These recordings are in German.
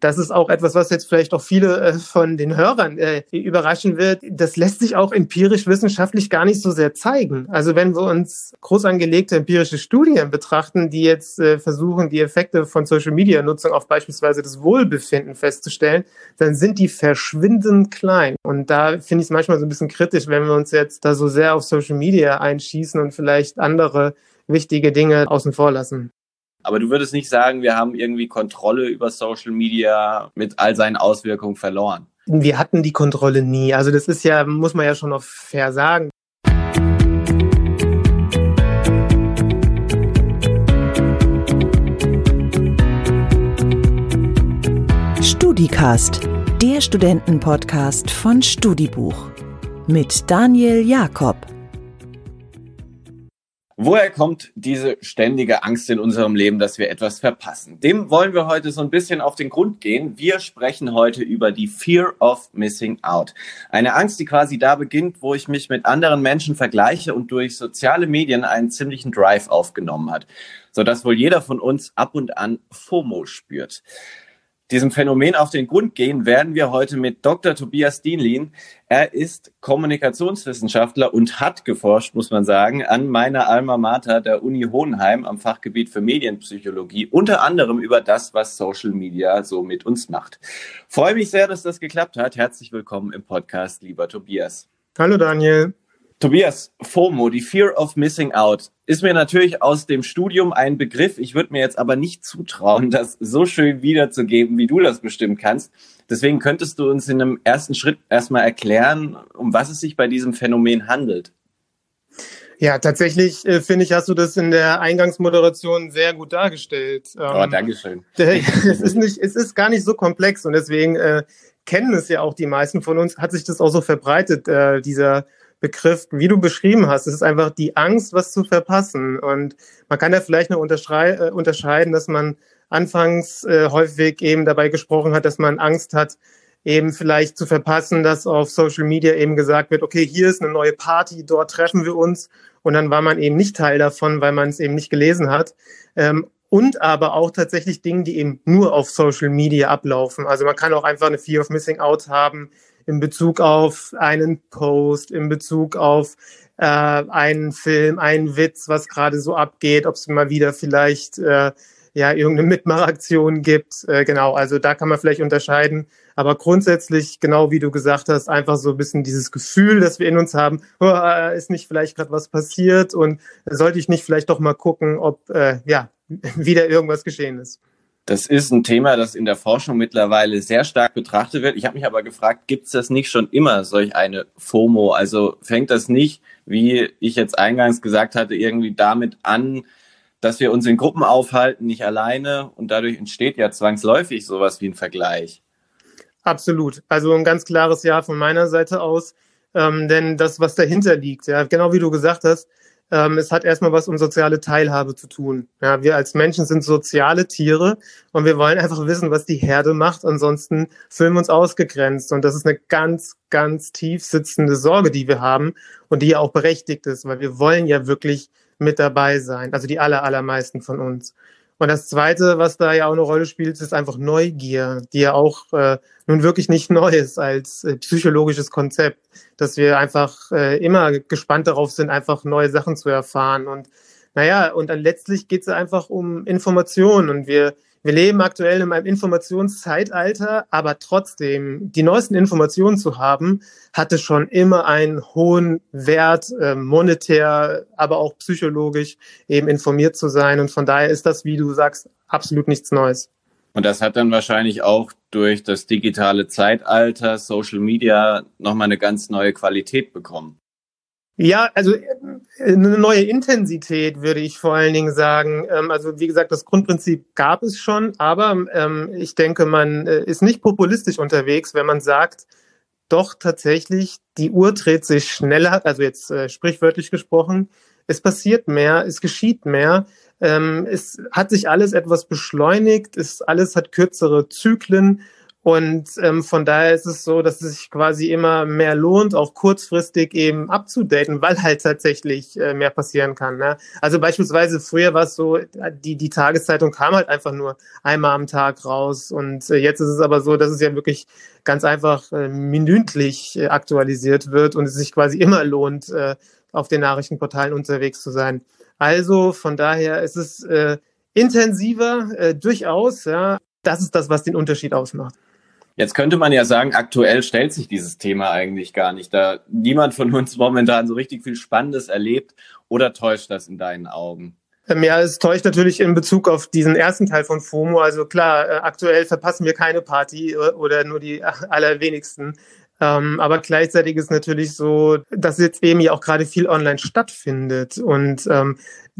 das ist auch etwas, was jetzt vielleicht auch viele äh, von den Hörern äh, überraschen wird. Das lässt sich auch empirisch wissenschaftlich gar nicht so sehr zeigen. Also wenn wir uns groß angelegte empirische Studien betrachten, die jetzt äh, versuchen, die Effekte von Social Media Nutzung auf beispielsweise das Wohlbefinden festzustellen, dann sind die verschwindend klein. Und da finde ich es manchmal so ein bisschen kritisch, wenn wir uns jetzt da so sehr auf Social Media einschießen und vielleicht andere wichtige Dinge außen vor lassen. Aber du würdest nicht sagen, wir haben irgendwie Kontrolle über Social Media mit all seinen Auswirkungen verloren. Wir hatten die Kontrolle nie. Also das ist ja, muss man ja schon noch fair sagen. StudiCast, der Studentenpodcast von Studibuch mit Daniel Jakob. Woher kommt diese ständige Angst in unserem Leben, dass wir etwas verpassen? Dem wollen wir heute so ein bisschen auf den Grund gehen. Wir sprechen heute über die Fear of Missing Out. Eine Angst, die quasi da beginnt, wo ich mich mit anderen Menschen vergleiche und durch soziale Medien einen ziemlichen Drive aufgenommen hat, sodass wohl jeder von uns ab und an FOMO spürt diesem Phänomen auf den Grund gehen, werden wir heute mit Dr. Tobias Dienlin. Er ist Kommunikationswissenschaftler und hat geforscht, muss man sagen, an meiner Alma Mater der Uni Hohenheim am Fachgebiet für Medienpsychologie, unter anderem über das, was Social Media so mit uns macht. Freue mich sehr, dass das geklappt hat. Herzlich willkommen im Podcast, lieber Tobias. Hallo Daniel. Tobias, FOMO, die Fear of Missing Out, ist mir natürlich aus dem Studium ein Begriff. Ich würde mir jetzt aber nicht zutrauen, das so schön wiederzugeben, wie du das bestimmt kannst. Deswegen könntest du uns in einem ersten Schritt erstmal erklären, um was es sich bei diesem Phänomen handelt. Ja, tatsächlich äh, finde ich, hast du das in der Eingangsmoderation sehr gut dargestellt. Ähm, oh, Dankeschön. es ist nicht, es ist gar nicht so komplex und deswegen äh, kennen es ja auch die meisten von uns. Hat sich das auch so verbreitet, äh, dieser Begriff, wie du beschrieben hast. Es ist einfach die Angst, was zu verpassen. Und man kann ja vielleicht noch äh, unterscheiden, dass man anfangs äh, häufig eben dabei gesprochen hat, dass man Angst hat, eben vielleicht zu verpassen, dass auf Social Media eben gesagt wird, okay, hier ist eine neue Party, dort treffen wir uns. Und dann war man eben nicht Teil davon, weil man es eben nicht gelesen hat. Ähm, und aber auch tatsächlich Dinge, die eben nur auf Social Media ablaufen. Also man kann auch einfach eine Fear of Missing Out haben, in Bezug auf einen Post, in Bezug auf äh, einen Film, einen Witz, was gerade so abgeht, ob es mal wieder vielleicht äh, ja irgendeine Mitmachaktion gibt. Äh, genau, also da kann man vielleicht unterscheiden. Aber grundsätzlich, genau wie du gesagt hast, einfach so ein bisschen dieses Gefühl, das wir in uns haben, oh, äh, ist nicht vielleicht gerade was passiert und sollte ich nicht vielleicht doch mal gucken, ob äh, ja wieder irgendwas geschehen ist. Das ist ein Thema, das in der Forschung mittlerweile sehr stark betrachtet wird. Ich habe mich aber gefragt, gibt es das nicht schon immer, solch eine FOMO? Also fängt das nicht, wie ich jetzt eingangs gesagt hatte, irgendwie damit an, dass wir uns in Gruppen aufhalten, nicht alleine und dadurch entsteht ja zwangsläufig sowas wie ein Vergleich. Absolut. Also ein ganz klares Ja von meiner Seite aus. Ähm, denn das, was dahinter liegt, ja, genau wie du gesagt hast, ähm, es hat erstmal was um soziale Teilhabe zu tun. Ja, wir als Menschen sind soziale Tiere und wir wollen einfach wissen, was die Herde macht. Ansonsten fühlen wir uns ausgegrenzt. Und das ist eine ganz, ganz tief sitzende Sorge, die wir haben und die ja auch berechtigt ist, weil wir wollen ja wirklich mit dabei sein. Also die aller, allermeisten von uns. Und das Zweite, was da ja auch eine Rolle spielt, ist einfach Neugier, die ja auch äh, nun wirklich nicht neu ist als äh, psychologisches Konzept, dass wir einfach äh, immer gespannt darauf sind, einfach neue Sachen zu erfahren. Und naja, und dann letztlich geht es einfach um Informationen und wir wir leben aktuell in einem Informationszeitalter, aber trotzdem die neuesten Informationen zu haben, hatte schon immer einen hohen Wert, äh, monetär, aber auch psychologisch eben informiert zu sein. Und von daher ist das, wie du sagst, absolut nichts Neues. Und das hat dann wahrscheinlich auch durch das digitale Zeitalter, Social Media, nochmal eine ganz neue Qualität bekommen. Ja, also äh, eine neue Intensität würde ich vor allen Dingen sagen. Ähm, also wie gesagt, das Grundprinzip gab es schon, aber ähm, ich denke, man äh, ist nicht populistisch unterwegs, wenn man sagt, doch tatsächlich, die Uhr dreht sich schneller, also jetzt äh, sprichwörtlich gesprochen, es passiert mehr, es geschieht mehr, ähm, es hat sich alles etwas beschleunigt, es alles hat kürzere Zyklen Und ähm, von daher ist es so, dass es sich quasi immer mehr lohnt, auch kurzfristig eben abzudaten, weil halt tatsächlich äh, mehr passieren kann. Ne? Also beispielsweise früher war es so, die, die Tageszeitung kam halt einfach nur einmal am Tag raus. Und äh, jetzt ist es aber so, dass es ja wirklich ganz einfach äh, minütlich äh, aktualisiert wird und es sich quasi immer lohnt, äh, auf den Nachrichtenportalen unterwegs zu sein. Also von daher ist es äh, intensiver, äh, durchaus, ja. Das ist das, was den Unterschied ausmacht. Jetzt könnte man ja sagen, aktuell stellt sich dieses Thema eigentlich gar nicht, da niemand von uns momentan so richtig viel Spannendes erlebt oder täuscht das in deinen Augen? Ähm, ja, es täuscht natürlich in Bezug auf diesen ersten Teil von FOMO. Also klar, äh, aktuell verpassen wir keine Party äh, oder nur die allerwenigsten. Ähm, aber gleichzeitig ist natürlich so, dass jetzt eben ja auch gerade viel online stattfindet. Und ähm,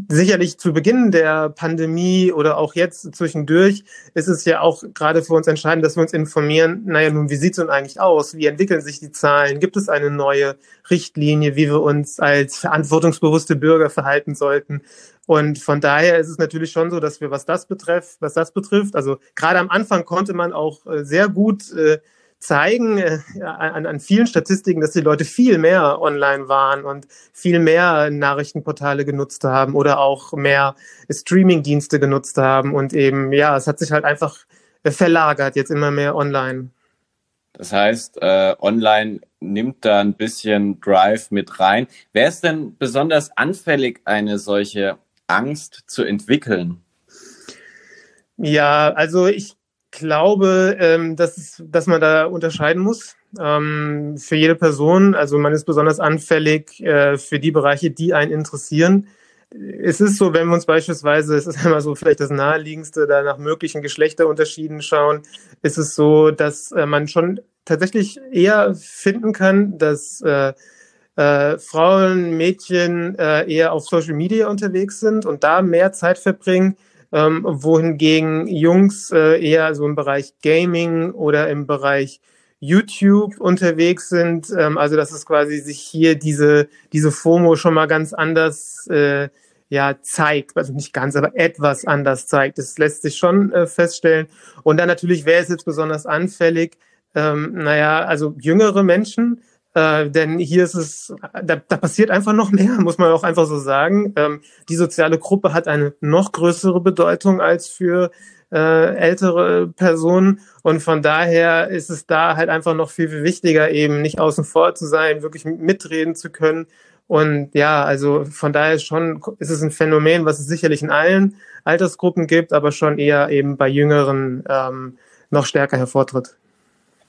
sicherlich zu Beginn der Pandemie oder auch jetzt zwischendurch ist es ja auch gerade für uns entscheidend, dass wir uns informieren, naja, nun, wie sieht es denn eigentlich aus? Wie entwickeln sich die Zahlen? Gibt es eine neue Richtlinie, wie wir uns als verantwortungsbewusste Bürger verhalten sollten? Und von daher ist es natürlich schon so, dass wir, was das betrifft, was das betrifft, also gerade am Anfang konnte man auch äh, sehr gut äh, zeigen äh, an, an vielen Statistiken, dass die Leute viel mehr online waren und viel mehr Nachrichtenportale genutzt haben oder auch mehr Streamingdienste genutzt haben und eben, ja, es hat sich halt einfach verlagert, jetzt immer mehr online. Das heißt, äh, online nimmt da ein bisschen Drive mit rein. Wer ist denn besonders anfällig, eine solche Angst zu entwickeln? Ja, also ich glaube, ähm, dass, dass man da unterscheiden muss. Ähm, für jede Person, also man ist besonders anfällig äh, für die Bereiche, die einen interessieren. Es ist so, wenn wir uns beispielsweise, es ist einmal so vielleicht das naheliegendste, da nach möglichen Geschlechterunterschieden schauen, ist es so, dass äh, man schon tatsächlich eher finden kann, dass äh, äh, Frauen, Mädchen äh, eher auf Social Media unterwegs sind und da mehr Zeit verbringen ähm, wohingegen Jungs äh, eher so im Bereich Gaming oder im Bereich YouTube unterwegs sind. Ähm, also dass es quasi sich hier diese, diese FOMO schon mal ganz anders äh, ja, zeigt, also nicht ganz, aber etwas anders zeigt. Das lässt sich schon äh, feststellen. Und dann natürlich, wer ist jetzt besonders anfällig? Ähm, naja, also jüngere Menschen, äh, denn hier ist es, da, da passiert einfach noch mehr, muss man auch einfach so sagen. Ähm, die soziale Gruppe hat eine noch größere Bedeutung als für äh, ältere Personen. Und von daher ist es da halt einfach noch viel, viel wichtiger, eben nicht außen vor zu sein, wirklich mitreden zu können. Und ja, also von daher schon, ist es ein Phänomen, was es sicherlich in allen Altersgruppen gibt, aber schon eher eben bei Jüngeren ähm, noch stärker hervortritt.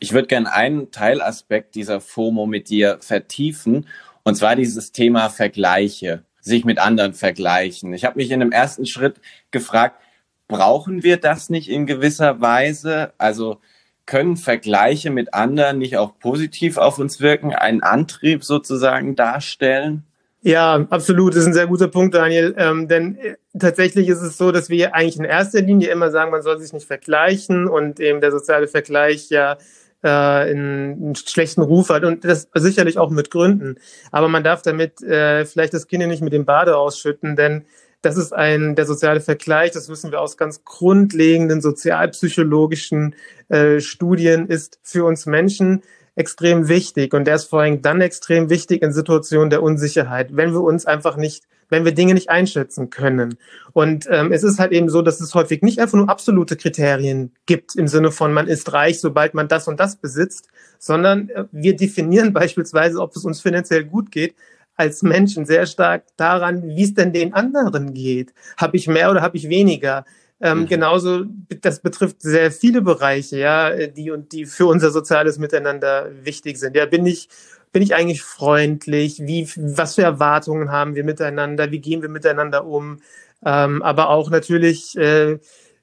Ich würde gerne einen Teilaspekt dieser FOMO mit dir vertiefen, und zwar dieses Thema Vergleiche, sich mit anderen vergleichen. Ich habe mich in dem ersten Schritt gefragt, brauchen wir das nicht in gewisser Weise? Also können Vergleiche mit anderen nicht auch positiv auf uns wirken, einen Antrieb sozusagen darstellen? Ja, absolut. Das ist ein sehr guter Punkt, Daniel. Ähm, denn äh, tatsächlich ist es so, dass wir eigentlich in erster Linie immer sagen, man soll sich nicht vergleichen und eben der soziale Vergleich ja äh, einen schlechten Ruf hat und das sicherlich auch mit Gründen. Aber man darf damit äh, vielleicht das Kind nicht mit dem Bade ausschütten, denn das ist ein der soziale Vergleich, das wissen wir aus ganz grundlegenden sozialpsychologischen äh, Studien, ist für uns Menschen extrem wichtig und der ist vor allem dann extrem wichtig in Situationen der Unsicherheit, wenn wir uns einfach nicht, wenn wir Dinge nicht einschätzen können. Und ähm, es ist halt eben so, dass es häufig nicht einfach nur absolute Kriterien gibt im Sinne von man ist reich, sobald man das und das besitzt, sondern äh, wir definieren beispielsweise, ob es uns finanziell gut geht, als Menschen sehr stark daran, wie es denn den anderen geht. Habe ich mehr oder habe ich weniger? Ähm, mhm. Genauso, das betrifft sehr viele Bereiche, ja, die und die für unser soziales Miteinander wichtig sind. Ja, bin ich, bin ich eigentlich freundlich? Wie, was für Erwartungen haben wir miteinander? Wie gehen wir miteinander um? Ähm, aber auch natürlich, äh,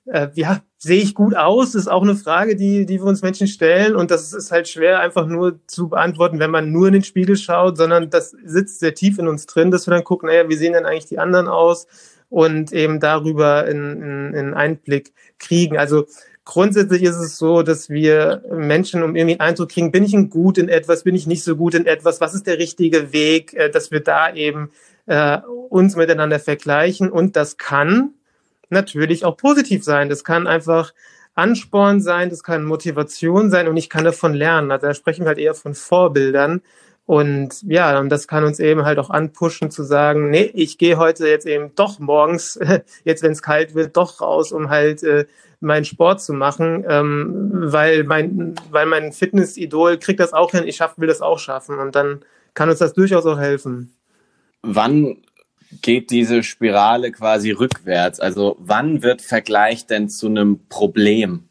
äh, ja, sehe ich gut aus, ist auch eine Frage, die, die wir uns Menschen stellen. Und das ist halt schwer einfach nur zu beantworten, wenn man nur in den Spiegel schaut, sondern das sitzt sehr tief in uns drin, dass wir dann gucken, naja, wie sehen denn eigentlich die anderen aus? und eben darüber in, in, Einblick kriegen. Also grundsätzlich ist es so, dass wir Menschen um irgendwie einen Eindruck kriegen, bin ich gut in etwas, bin ich nicht so gut in etwas, was ist der richtige Weg, äh, dass wir da eben äh, uns miteinander vergleichen und das kann natürlich auch positiv sein. Das kann einfach Ansporn sein, das kann Motivation sein und ich kann davon lernen. Also da sprechen wir halt eher von Vorbildern. Und ja, und das kann uns eben halt auch anpushen zu sagen, nee, ich gehe heute jetzt eben doch morgens, jetzt wenn es kalt wird, doch raus, um halt äh, meinen Sport zu machen, ähm, weil mein, weil mein Fitnessidol kriegt das auch hin, ich schaff, will das auch schaffen. Und dann kann uns das durchaus auch helfen. Wann geht diese Spirale quasi rückwärts? Also wann wird Vergleich denn zu einem Problem?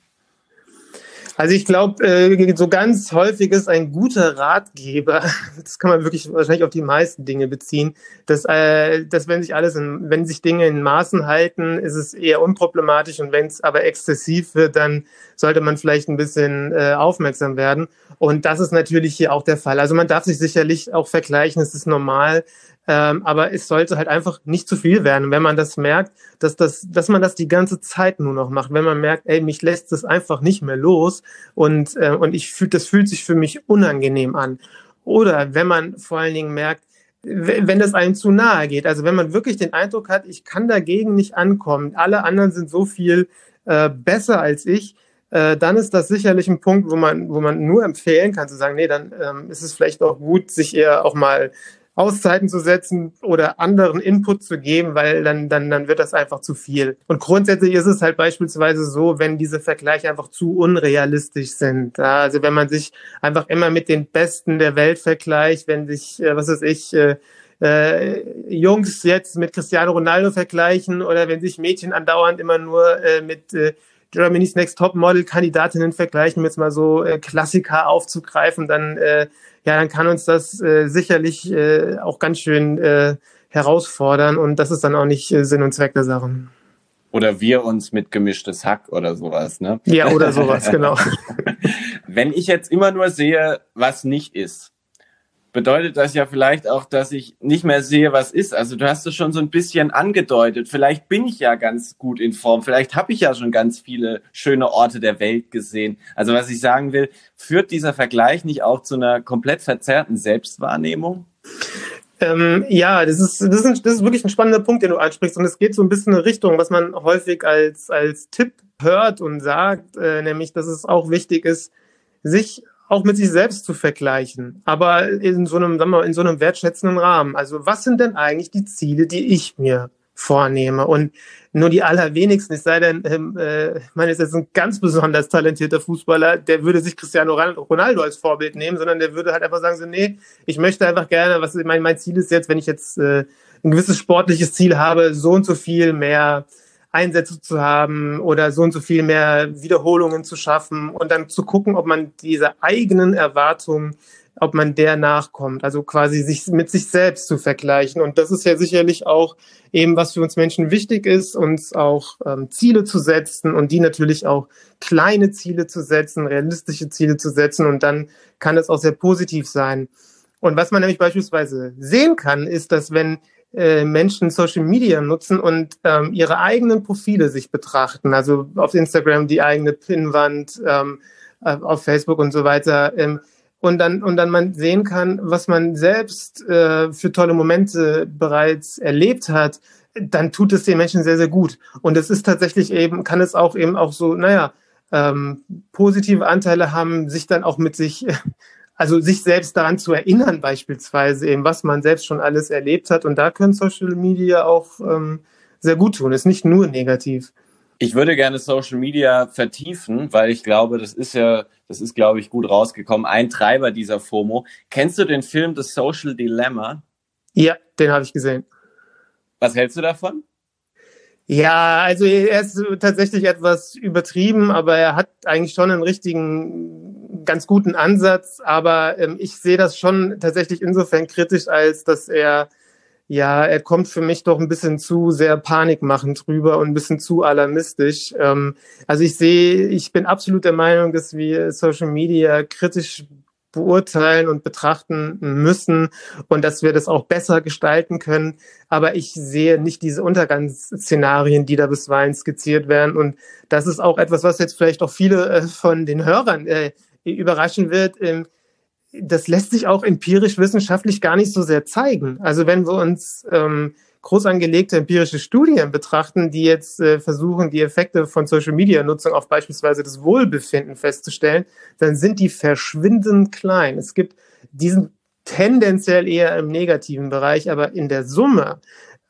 Also ich glaube, äh, so ganz häufig ist ein guter Ratgeber, das kann man wirklich wahrscheinlich auf die meisten Dinge beziehen, dass, äh, dass wenn sich alles, in, wenn sich Dinge in Maßen halten, ist es eher unproblematisch und wenn es aber exzessiv wird, dann sollte man vielleicht ein bisschen äh, aufmerksam werden. Und das ist natürlich hier auch der Fall. Also man darf sich sicherlich auch vergleichen, es ist normal, ähm, aber es sollte halt einfach nicht zu viel werden. Wenn man das merkt, dass, das, dass man das die ganze Zeit nur noch macht, wenn man merkt, ey, mich lässt es einfach nicht mehr los und, äh, und ich fühl, das fühlt sich für mich unangenehm an. Oder wenn man vor allen Dingen merkt, wenn das einem zu nahe geht, also wenn man wirklich den Eindruck hat, ich kann dagegen nicht ankommen, alle anderen sind so viel äh, besser als ich, äh, dann ist das sicherlich ein Punkt, wo man, wo man nur empfehlen kann, zu sagen, nee, dann ähm, ist es vielleicht auch gut, sich eher auch mal Auszeiten zu setzen oder anderen Input zu geben, weil dann, dann, dann wird das einfach zu viel. Und grundsätzlich ist es halt beispielsweise so, wenn diese Vergleiche einfach zu unrealistisch sind. Also wenn man sich einfach immer mit den Besten der Welt vergleicht, wenn sich, äh, was weiß ich, äh, äh, Jungs jetzt mit Cristiano Ronaldo vergleichen oder wenn sich Mädchen andauernd immer nur äh, mit äh, Germany's Next Top Model Kandidatinnen vergleichen, um jetzt mal so äh, Klassiker aufzugreifen, dann äh, ja, dann kann uns das äh, sicherlich äh, auch ganz schön äh, herausfordern und das ist dann auch nicht äh, Sinn und Zweck der Sachen. Oder wir uns mit gemischtes Hack oder sowas, ne? Ja, oder sowas, genau. Wenn ich jetzt immer nur sehe, was nicht ist, bedeutet das ja vielleicht auch, dass ich nicht mehr sehe, was ist. Also du hast es schon so ein bisschen angedeutet. Vielleicht bin ich ja ganz gut in Form. Vielleicht habe ich ja schon ganz viele schöne Orte der Welt gesehen. Also was ich sagen will, führt dieser Vergleich nicht auch zu einer komplett verzerrten Selbstwahrnehmung? Ähm, ja, das ist, das, ist ein, das ist wirklich ein spannender Punkt, den du ansprichst. Und es geht so ein bisschen in Richtung, was man häufig als, als Tipp hört und sagt, äh, nämlich, dass es auch wichtig ist, sich auch mit sich selbst zu vergleichen, aber in so einem, sagen wir, in so einem wertschätzenden Rahmen. Also was sind denn eigentlich die Ziele, die ich mir vornehme? Und nur die allerwenigsten, es sei denn, ähm, äh, ich meine, es ist ein ganz besonders talentierter Fußballer, der würde sich Cristiano Ronaldo als Vorbild nehmen, sondern der würde halt einfach sagen, so, nee, ich möchte einfach gerne, was mein, mein Ziel ist jetzt, wenn ich jetzt äh, ein gewisses sportliches Ziel habe, so und so viel mehr Einsätze zu haben oder so und so viel mehr Wiederholungen zu schaffen und dann zu gucken, ob man diese eigenen Erwartungen, ob man der nachkommt. Also quasi sich mit sich selbst zu vergleichen. Und das ist ja sicherlich auch eben, was für uns Menschen wichtig ist, uns auch ähm, Ziele zu setzen und die natürlich auch kleine Ziele zu setzen, realistische Ziele zu setzen. Und dann kann es auch sehr positiv sein. Und was man nämlich beispielsweise sehen kann, ist, dass wenn äh, Menschen Social Media nutzen und ähm, ihre eigenen Profile sich betrachten. Also auf Instagram die eigene Pinwand, ähm, äh, auf Facebook und so weiter. Ähm, und dann und dann man sehen kann, was man selbst äh, für tolle Momente bereits erlebt hat, dann tut es den Menschen sehr sehr gut. Und es ist tatsächlich eben kann es auch eben auch so, naja, ähm, positive Anteile haben, sich dann auch mit sich also sich selbst daran zu erinnern, beispielsweise eben, was man selbst schon alles erlebt hat. Und da können Social Media auch ähm, sehr gut tun. Ist nicht nur negativ. Ich würde gerne Social Media vertiefen, weil ich glaube, das ist ja, das ist, glaube ich, gut rausgekommen. Ein Treiber dieser FOMO. Kennst du den Film The Social Dilemma? Ja, den habe ich gesehen. Was hältst du davon? Ja, also er ist tatsächlich etwas übertrieben, aber er hat eigentlich schon einen richtigen, ganz guten Ansatz. Aber ähm, ich sehe das schon tatsächlich insofern kritisch, als dass er, ja, er kommt für mich doch ein bisschen zu sehr panikmachend drüber und ein bisschen zu alarmistisch. Ähm, also ich sehe, ich bin absolut der Meinung, dass wir Social Media kritisch beurteilen und betrachten müssen und dass wir das auch besser gestalten können. Aber ich sehe nicht diese Untergangsszenarien, die da bisweilen skizziert werden. Und das ist auch etwas, was jetzt vielleicht auch viele äh, von den Hörern äh, überraschen wird. Ähm, das lässt sich auch empirisch wissenschaftlich gar nicht so sehr zeigen. Also wenn wir uns ähm, groß angelegte empirische Studien betrachten, die jetzt äh, versuchen, die Effekte von Social-Media-Nutzung auf beispielsweise das Wohlbefinden festzustellen, dann sind die verschwindend klein. Es gibt diesen tendenziell eher im negativen Bereich, aber in der Summe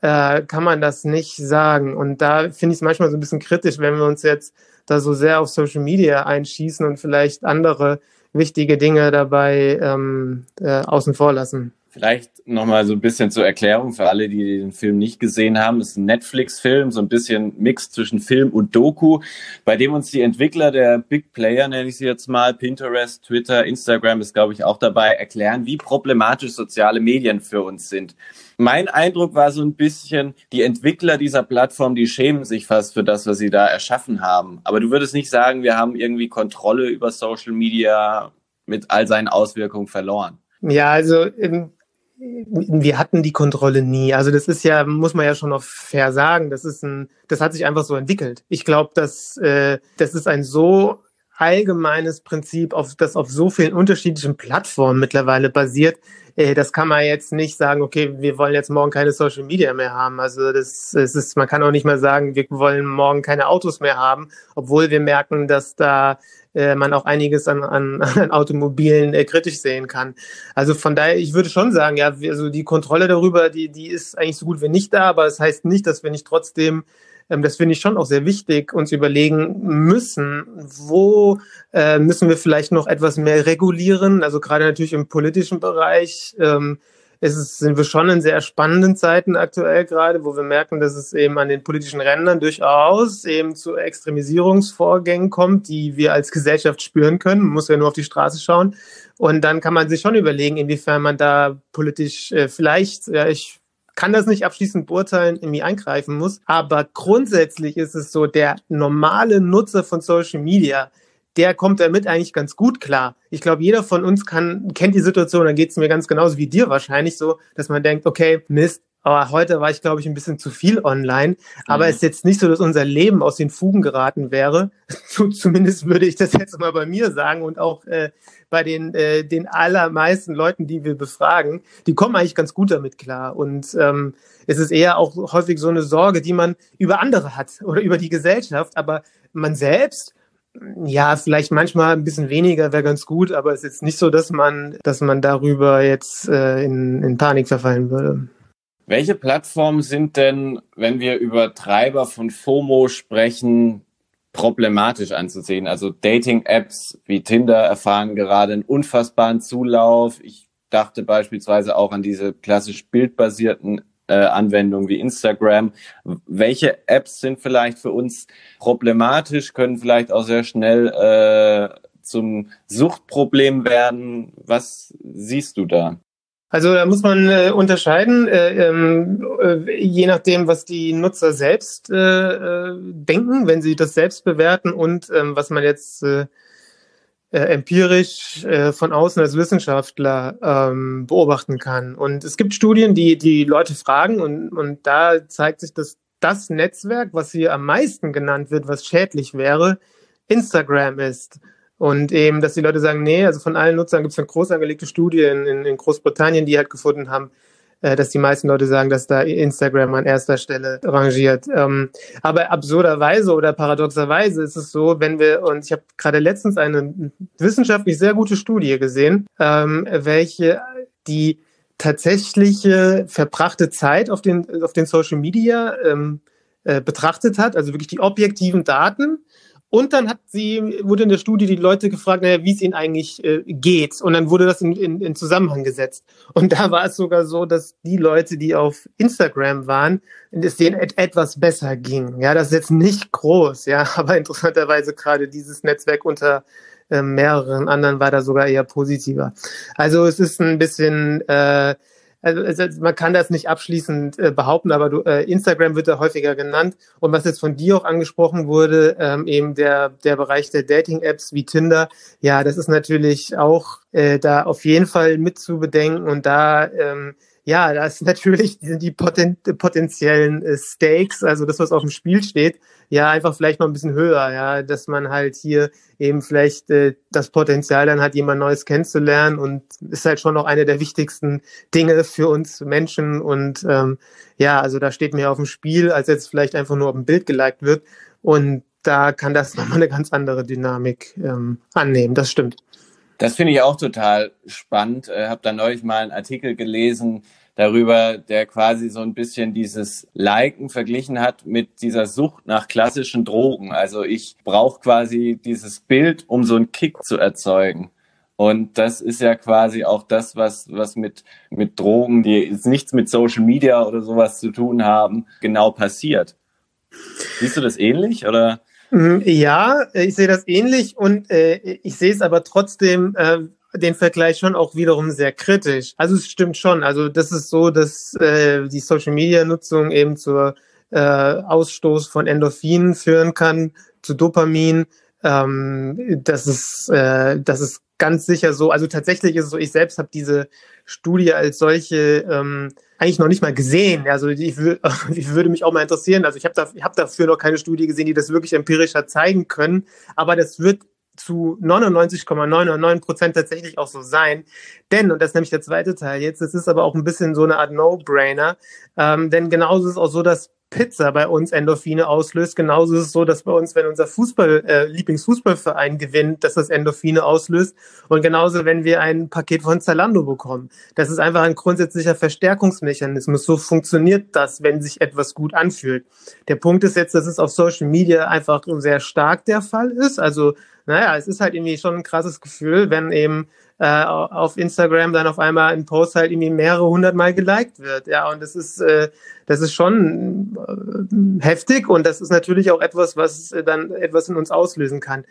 äh, kann man das nicht sagen. Und da finde ich es manchmal so ein bisschen kritisch, wenn wir uns jetzt da so sehr auf Social Media einschießen und vielleicht andere wichtige Dinge dabei ähm, äh, außen vor lassen. Vielleicht nochmal so ein bisschen zur Erklärung für alle, die den Film nicht gesehen haben. Es ist ein Netflix-Film, so ein bisschen Mix zwischen Film und Doku, bei dem uns die Entwickler der Big Player, nenne ich sie jetzt mal, Pinterest, Twitter, Instagram ist, glaube ich, auch dabei, erklären, wie problematisch soziale Medien für uns sind. Mein Eindruck war so ein bisschen, die Entwickler dieser Plattform, die schämen sich fast für das, was sie da erschaffen haben. Aber du würdest nicht sagen, wir haben irgendwie Kontrolle über Social Media mit all seinen Auswirkungen verloren. Ja, also wir hatten die Kontrolle nie. Also das ist ja, muss man ja schon noch fair sagen, das ist ein, das hat sich einfach so entwickelt. Ich glaube, dass äh, das ist ein so allgemeines Prinzip, auf das auf so vielen unterschiedlichen Plattformen mittlerweile basiert. Äh, das kann man jetzt nicht sagen, okay, wir wollen jetzt morgen keine Social Media mehr haben. Also das, das ist, man kann auch nicht mal sagen, wir wollen morgen keine Autos mehr haben, obwohl wir merken, dass da äh, man auch einiges an, an, an Automobilen äh, kritisch sehen kann. Also von daher, ich würde schon sagen, ja, also die Kontrolle darüber, die, die ist eigentlich so gut wie nicht da, aber es das heißt nicht, dass wir nicht trotzdem ähm, das finde ich schon auch sehr wichtig, uns überlegen müssen, wo äh, müssen wir vielleicht noch etwas mehr regulieren, also gerade natürlich im politischen Bereich. Ähm, es ist, sind wir schon in sehr spannenden Zeiten aktuell gerade, wo wir merken, dass es eben an den politischen Rändern durchaus eben zu Extremisierungsvorgängen kommt, die wir als Gesellschaft spüren können. Man muss ja nur auf die Straße schauen. Und dann kann man sich schon überlegen, inwiefern man da politisch äh, vielleicht, ja, ich kann das nicht abschließend beurteilen, irgendwie eingreifen muss. Aber grundsätzlich ist es so, der normale Nutzer von Social Media, der kommt damit eigentlich ganz gut klar. Ich glaube, jeder von uns kann, kennt die Situation, dann geht es mir ganz genauso wie dir wahrscheinlich so, dass man denkt, okay, Mist, aber heute war ich, glaube ich, ein bisschen zu viel online. Aber mhm. es ist jetzt nicht so, dass unser Leben aus den Fugen geraten wäre. Zumindest würde ich das jetzt mal bei mir sagen und auch äh, bei den, äh, den allermeisten Leuten, die wir befragen. Die kommen eigentlich ganz gut damit klar. Und ähm, es ist eher auch häufig so eine Sorge, die man über andere hat oder über die Gesellschaft. Aber man selbst ja, vielleicht manchmal ein bisschen weniger wäre ganz gut, aber es ist jetzt nicht so, dass man, dass man darüber jetzt äh, in, in Panik verfallen würde. Welche Plattformen sind denn, wenn wir über Treiber von FOMO sprechen, problematisch anzusehen? Also Dating-Apps wie Tinder erfahren gerade einen unfassbaren Zulauf. Ich dachte beispielsweise auch an diese klassisch bildbasierten äh, Anwendungen wie Instagram. Welche Apps sind vielleicht für uns problematisch, können vielleicht auch sehr schnell äh, zum Suchtproblem werden? Was siehst du da? Also da muss man äh, unterscheiden, äh, ähm, äh, je nachdem, was die Nutzer selbst äh, äh, denken, wenn sie das selbst bewerten und ähm, was man jetzt äh, empirisch äh, von außen als Wissenschaftler ähm, beobachten kann. Und es gibt Studien, die die Leute fragen und, und da zeigt sich, dass das Netzwerk, was hier am meisten genannt wird, was schädlich wäre, Instagram ist. Und eben, dass die Leute sagen, nee, also von allen Nutzern gibt es eine groß angelegte Studie in, in, Großbritannien, die halt gefunden haben, dass die meisten Leute sagen, dass da Instagram an erster Stelle rangiert. Ähm, aber absurderweise oder paradoxerweise ist es so, wenn wir, und ich habe gerade letztens eine wissenschaftlich sehr gute Studie gesehen, ähm, welche die tatsächliche verbrachte Zeit auf den, auf den Social Media ähm, äh, betrachtet hat, also wirklich die objektiven Daten und dann hat sie, wurde in der Studie die Leute gefragt, naja, wie es ihnen eigentlich äh, geht. Und dann wurde das in, in, in Zusammenhang gesetzt. Und da war es sogar so, dass die Leute, die auf Instagram waren, es denen et etwas besser ging. Ja, das ist jetzt nicht groß, ja, aber interessanterweise gerade dieses Netzwerk unter äh, mehreren anderen war da sogar eher positiver. Also es ist ein bisschen äh, also, also man kann das nicht abschließend äh, behaupten, aber du, äh, Instagram wird da häufiger genannt. Und was jetzt von dir auch angesprochen wurde, ähm, eben der, der Bereich der Dating-Apps wie Tinder, ja, das ist natürlich auch äh, da auf jeden Fall mit zu bedenken und da ähm, Ja, das ist natürlich sind die poten potenziellen äh, Stakes, also das, was auf dem Spiel steht, ja einfach vielleicht noch ein bisschen höher, ja, dass man halt hier eben vielleicht äh, das Potenzial dann hat, jemand Neues kennenzulernen und ist halt schon noch eine der wichtigsten Dinge für uns Menschen und ähm, ja, also da steht mehr auf dem Spiel, als jetzt vielleicht einfach nur auf dem Bild geliked wird und da kann das nochmal eine ganz andere Dynamik ähm, annehmen, das stimmt. Das finde ich auch total spannend. Äh, habe da neulich mal einen Artikel gelesen darüber, der quasi so ein bisschen dieses Liken verglichen hat mit dieser Sucht nach klassischen Drogen. Also ich brauche quasi dieses Bild, um so einen Kick zu erzeugen. Und das ist ja quasi auch das, was, was mit, mit Drogen, die jetzt nichts mit Social Media oder sowas zu tun haben, genau passiert. Siehst du das ähnlich oder? Mhm, ja, ich sehe das ähnlich und äh, ich sehe es aber trotzdem äh, den Vergleich schon auch wiederum sehr kritisch. Also es stimmt schon. Also das ist so, dass äh, die Social Media Nutzung eben zur äh, Ausstoß von Endorphinen führen kann, zu Dopamin. Ähm, das ist äh, das ist ganz sicher so. Also tatsächlich ist es so. Ich selbst habe diese Studie als solche ähm, eigentlich noch nicht mal gesehen. Also ich, ich würde mich auch mal interessieren. Also ich habe da, hab dafür noch keine Studie gesehen, die das wirklich empirischer zeigen können. Aber das wird zu 99,999 Prozent tatsächlich auch so sein. Denn, und das ist nämlich der zweite Teil jetzt, es ist aber auch ein bisschen so eine Art No-Brainer, ähm, denn genauso ist es auch so, dass Pizza bei uns Endorphine auslöst. Genauso ist es so, dass bei uns, wenn unser Fußball, äh, Lieblingsfußballverein gewinnt, dass das Endorphine auslöst. Und genauso, wenn wir ein Paket von Zalando bekommen. Das ist einfach ein grundsätzlicher Verstärkungsmechanismus. So funktioniert das, wenn sich etwas gut anfühlt. Der Punkt ist jetzt, dass es auf Social Media einfach sehr stark der Fall ist. Also, naja, es ist halt irgendwie schon ein krasses Gefühl, wenn eben äh, auf Instagram dann auf einmal ein Post halt irgendwie mehrere hundert Mal geliked wird. Ja, und das ist, äh, das ist schon äh, heftig und das ist natürlich auch etwas, was dann etwas in uns auslösen kann.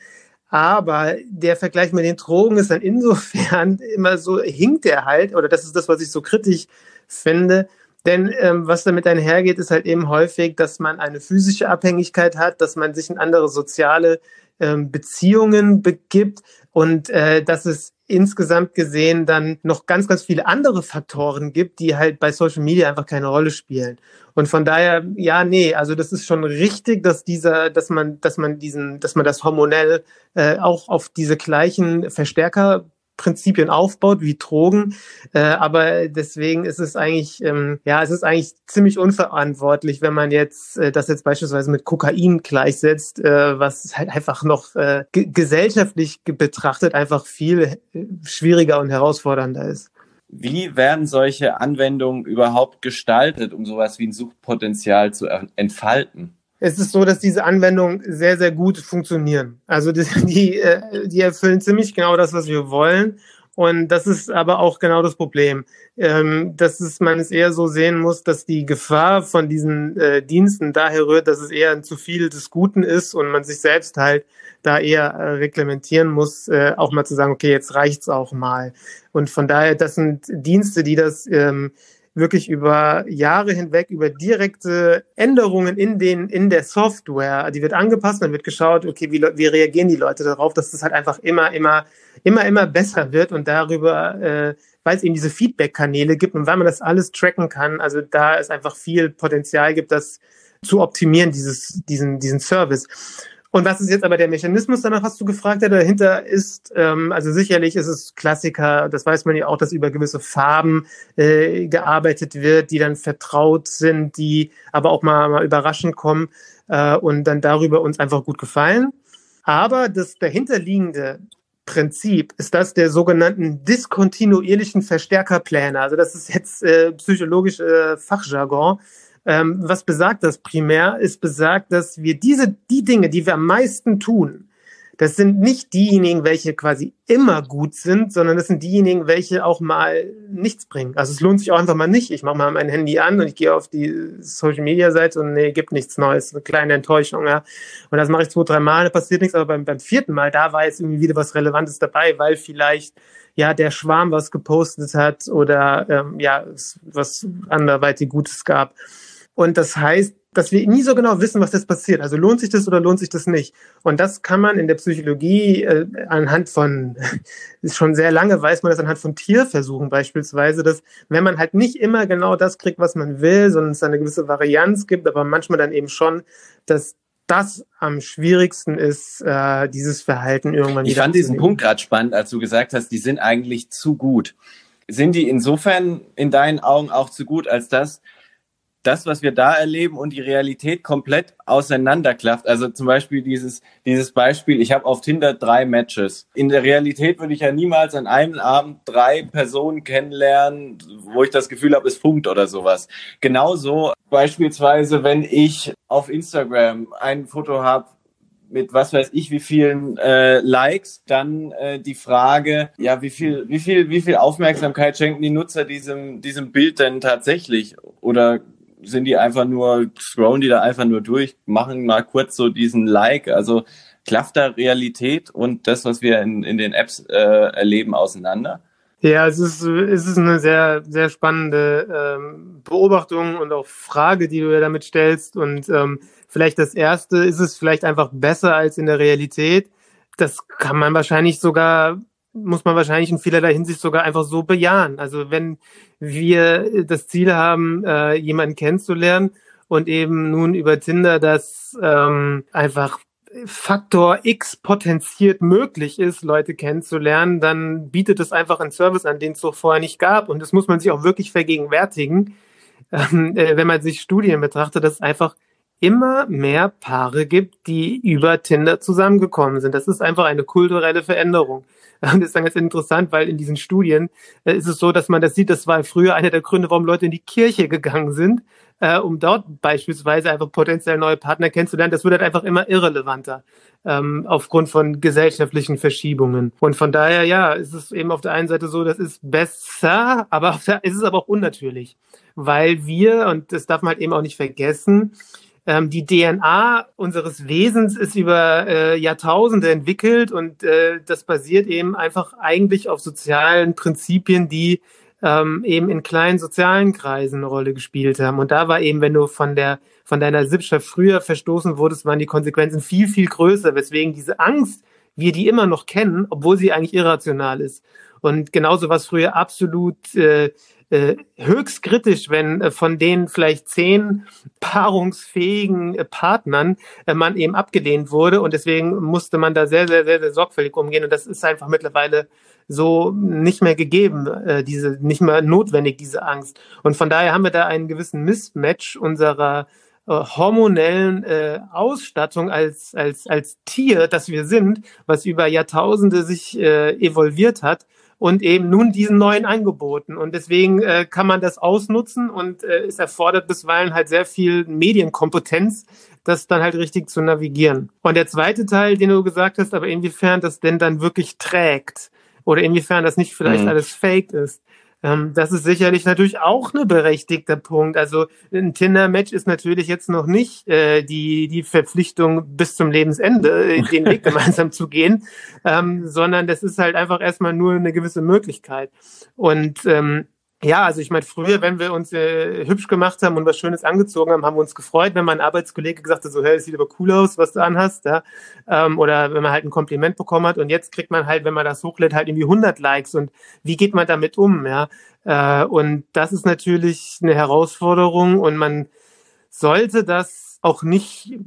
Aber der Vergleich mit den Drogen ist dann insofern immer so, hinkt er halt, oder das ist das, was ich so kritisch finde, denn ähm, was damit einhergeht, ist halt eben häufig, dass man eine physische Abhängigkeit hat, dass man sich in andere soziale ähm, Beziehungen begibt und äh, dass es insgesamt gesehen dann noch ganz, ganz viele andere Faktoren gibt, die halt bei Social Media einfach keine Rolle spielen. Und von daher, ja, nee, also das ist schon richtig, dass dieser, dass man, dass man diesen, dass man das hormonell äh, auch auf diese gleichen Verstärker Prinzipien aufbaut wie Drogen. Äh, aber deswegen ist es eigentlich, ähm, ja, es ist eigentlich ziemlich unverantwortlich, wenn man jetzt äh, das jetzt beispielsweise mit Kokain gleichsetzt, äh, was halt einfach noch äh, gesellschaftlich betrachtet einfach viel äh, schwieriger und herausfordernder ist. Wie werden solche Anwendungen überhaupt gestaltet, um sowas wie ein Suchtpotenzial zu entfalten? Es ist so, dass diese Anwendungen sehr, sehr gut funktionieren. Also die, die, äh, die erfüllen ziemlich genau das, was wir wollen. Und das ist aber auch genau das Problem, ähm, dass es, man es eher so sehen muss, dass die Gefahr von diesen äh, Diensten daher rührt, dass es eher zu viel des Guten ist und man sich selbst halt da eher äh, reglementieren muss, auch mal zu sagen, okay, jetzt reicht's auch mal. Und von daher, das sind Dienste, die das ähm, wirklich über Jahre hinweg über direkte Änderungen in den in der Software, die wird angepasst, dann wird geschaut, okay, wie, wie reagieren die Leute darauf, dass das halt einfach immer immer immer immer besser wird und darüber äh, weil es eben diese Feedback-Kanäle gibt und weil man das alles tracken kann, also da es einfach viel Potenzial gibt, das zu optimieren, dieses, diesen, diesen Service. Und was ist jetzt aber der Mechanismus, danach hast du gefragt, der dahinter ist? Ähm, also sicherlich ist es Klassiker, das weiß man ja auch, dass über gewisse Farben äh, gearbeitet wird, die dann vertraut sind, die aber auch mal, mal überraschend kommen äh, und dann darüber uns einfach gut gefallen. Aber das dahinterliegende Prinzip ist das der sogenannten diskontinuierlichen Verstärkerpläne. Also das ist jetzt äh, psychologisch äh, Fachjargon. Ähm, was besagt das primär? Es besagt, dass wir diese, die Dinge, die wir am meisten tun, das sind nicht diejenigen, welche quasi immer gut sind, sondern das sind diejenigen, welche auch mal nichts bringen. Also es lohnt sich auch einfach mal nicht. Ich mache mal mein Handy an und ich gehe auf die Social Media Seite und nee, gibt nichts Neues, eine kleine Enttäuschung, ja. Und das mache ich zwei, drei Mal, passiert nichts, aber beim, beim vierten Mal, da war jetzt irgendwie wieder was Relevantes dabei, weil vielleicht ja der Schwarm was gepostet hat oder ähm, ja, was anderweitig Gutes gab. Und das heißt, dass wir nie so genau wissen, was jetzt passiert. Also lohnt sich das oder lohnt sich das nicht? Und das kann man in der Psychologie äh, anhand von, ist schon sehr lange weiß man das anhand von Tierversuchen beispielsweise, dass wenn man halt nicht immer genau das kriegt, was man will, sondern es eine gewisse Varianz gibt, aber manchmal dann eben schon, dass das am schwierigsten ist, äh, dieses Verhalten irgendwann wieder. Ich fand diesen Punkt gerade spannend, als du gesagt hast, die sind eigentlich zu gut. Sind die insofern in deinen Augen auch zu gut, als dass das, was wir da erleben und die Realität komplett auseinanderklafft. Also zum Beispiel dieses, dieses Beispiel, ich habe auf Tinder drei Matches. In der Realität würde ich ja niemals an einem Abend drei Personen kennenlernen, wo ich das Gefühl habe, es funkt oder sowas. Genauso beispielsweise, wenn ich auf Instagram ein Foto habe, mit was weiß ich wie vielen äh, Likes, dann äh, die Frage, ja, wie viel, wie viel, wie viel Aufmerksamkeit schenken die Nutzer diesem, diesem Bild denn tatsächlich? Oder sind die einfach nur, scrollen die da einfach nur durch, machen mal kurz so diesen Like. Also klafft da Realität und das, was wir in, in den Apps äh, erleben, auseinander? Ja, es ist, es ist eine sehr, sehr spannende ähm, Beobachtung und auch Frage, die du ja damit stellst. Und ähm, vielleicht das erste, ist es vielleicht einfach besser als in der Realität? Das kann man wahrscheinlich sogar muss man wahrscheinlich in vielerlei Hinsicht sogar einfach so bejahen. Also wenn wir das Ziel haben, äh, jemanden kennenzulernen und eben nun über Tinder das ähm, einfach Faktor X potenziert möglich ist, Leute kennenzulernen, dann bietet es einfach einen Service an, den es so vorher nicht gab. Und das muss man sich auch wirklich vergegenwärtigen, ähm, äh, wenn man sich Studien betrachtet, dass es einfach immer mehr Paare gibt, die über Tinder zusammengekommen sind. Das ist einfach eine kulturelle Veränderung. Und das ist dann ganz interessant, weil in diesen Studien äh, ist es so, dass man das sieht, das war früher einer der Gründe, warum Leute in die Kirche gegangen sind, äh, um dort beispielsweise einfach potenziell neue Partner kennenzulernen. Das wird halt einfach immer irrelevanter ähm, aufgrund von gesellschaftlichen Verschiebungen. Und von daher, ja, ist es eben auf der einen Seite so, das ist besser, aber auf der, ist es aber auch unnatürlich, weil wir, und das darf man halt eben auch nicht vergessen, ähm, die DNA unseres Wesens ist über äh, Jahrtausende entwickelt und äh, das basiert eben einfach eigentlich auf sozialen Prinzipien, die ähm, eben in kleinen sozialen Kreisen eine Rolle gespielt haben. Und da war eben, wenn du von der von deiner Sippschaft früher verstoßen wurdest, waren die Konsequenzen viel, viel größer, weswegen diese Angst, wir die immer noch kennen, obwohl sie eigentlich irrational ist. Und genauso was früher absolut äh, höchst kritisch, wenn äh, von den vielleicht zehn paarungsfähigen äh, Partnern äh, man eben abgelehnt wurde. Und deswegen musste man da sehr, sehr, sehr, sehr sorgfältig umgehen. Und das ist einfach mittlerweile so nicht mehr gegeben, äh, diese nicht mehr notwendig diese Angst. Und von daher haben wir da einen gewissen Mismatch unserer äh, hormonellen äh, Ausstattung als als als Tier, das wir sind, was über Jahrtausende sich äh, evolviert hat und eben nun diesen neuen Angeboten. Und deswegen äh, kann man das ausnutzen und äh, es erfordert bisweilen halt sehr viel Medienkompetenz, das dann halt richtig zu navigieren. Und der zweite Teil, den du gesagt hast, aber inwiefern das denn dann wirklich trägt oder inwiefern das nicht vielleicht mhm. alles fake ist. Ähm, das ist sicherlich natürlich auch eine berechtigter Punkt. Also ein Tinder-Match ist natürlich jetzt noch nicht äh, die, die Verpflichtung bis zum Lebensende, äh, den Weg gemeinsam zu gehen, ähm, sondern das ist halt einfach erstmal nur eine gewisse Möglichkeit. Und ähm, ja, also ich meine, früher, wenn wir uns äh, hübsch gemacht haben und was Schönes angezogen haben, haben wir uns gefreut, wenn mein Arbeitskollege gesagt hat, so, hey, es sieht aber cool aus, was du anhast, ja. Ähm, oder wenn man halt ein Kompliment bekommen hat und jetzt kriegt man halt, wenn man das hochlädt, halt irgendwie 100 Likes und wie geht man damit um, ja. Äh, und das ist natürlich eine Herausforderung und man sollte das auch nicht,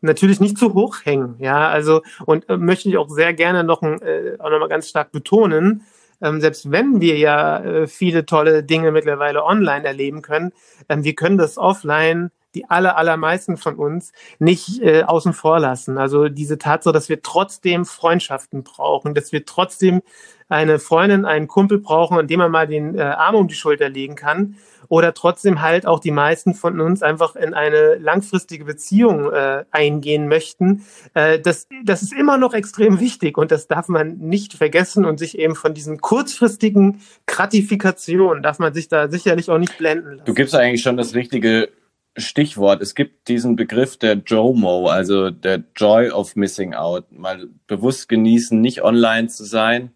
natürlich nicht zu hoch hängen, ja. Also, und äh, möchte ich auch sehr gerne noch, äh, auch nochmal ganz stark betonen, ähm, selbst wenn wir ja äh, viele tolle Dinge mittlerweile online erleben können, ähm, wir können das offline die aller, allermeisten von uns nicht äh, außen vor lassen. Also diese Tatsache, dass wir trotzdem Freundschaften brauchen, dass wir trotzdem eine Freundin, einen Kumpel brauchen, an dem man mal den äh, Arm um die Schulter legen kann, oder trotzdem halt auch die meisten von uns einfach in eine langfristige Beziehung äh, eingehen möchten. Äh, das, das ist immer noch extrem wichtig und das darf man nicht vergessen und sich eben von diesen kurzfristigen Gratifikationen darf man sich da sicherlich auch nicht blenden lassen. Du gibst eigentlich schon das richtige Stichwort. Es gibt diesen Begriff der JOMO, also der Joy of Missing Out. Mal bewusst genießen, nicht online zu sein.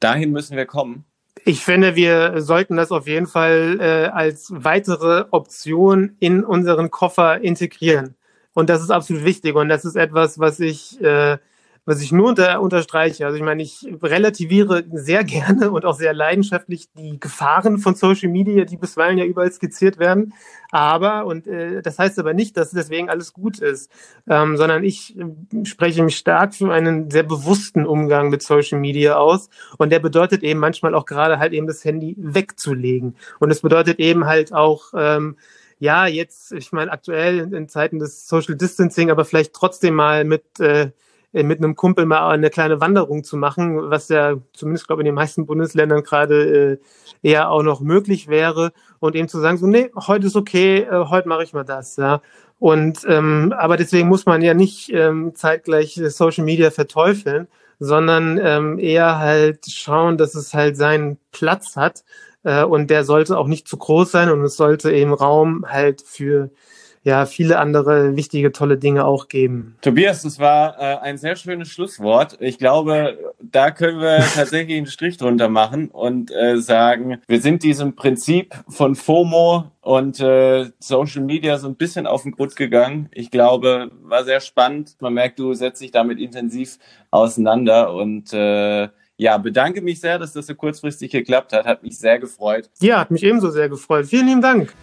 Dahin müssen wir kommen. Ich finde, wir sollten das auf jeden Fall äh, als weitere Option in unseren Koffer integrieren. Und das ist absolut wichtig. Und das ist etwas, was ich äh, was ich nur unter, unterstreiche. Also ich meine, ich relativiere sehr gerne und auch sehr leidenschaftlich die Gefahren von Social Media, die bisweilen ja überall skizziert werden. Aber, und äh, das heißt aber nicht, dass deswegen alles gut ist, ähm, sondern ich äh, spreche mich stark für einen sehr bewussten Umgang mit Social Media aus. Und der bedeutet eben manchmal auch gerade halt eben das Handy wegzulegen. Und es bedeutet eben halt auch, ähm, ja, jetzt, ich meine, aktuell in, in Zeiten des Social Distancing, aber vielleicht trotzdem mal mit äh, mit einem Kumpel mal eine kleine Wanderung zu machen, was ja zumindest, glaube ich, in den meisten Bundesländern gerade äh, eher auch noch möglich wäre und eben zu sagen, so, nee, heute ist okay, äh, heute mache ich mal das, ja. Und ähm, aber deswegen muss man ja nicht ähm, zeitgleich Social Media verteufeln, sondern ähm, eher halt schauen, dass es halt seinen Platz hat äh, und der sollte auch nicht zu groß sein und es sollte eben Raum halt für ja viele andere wichtige, tolle Dinge auch geben. Tobias, das war äh, ein sehr schönes Schlusswort. Ich glaube, da können wir tatsächlich einen Strich drunter machen und äh, sagen, wir sind diesem Prinzip von FOMO und äh, Social Media so ein bisschen auf den Grund gegangen. Ich glaube, war sehr spannend. Man merkt, du setzt dich damit intensiv auseinander und äh, ja, bedanke mich sehr, dass das so kurzfristig geklappt hat. Hat mich sehr gefreut. Ja, hat mich ebenso sehr gefreut. Vielen lieben Dank.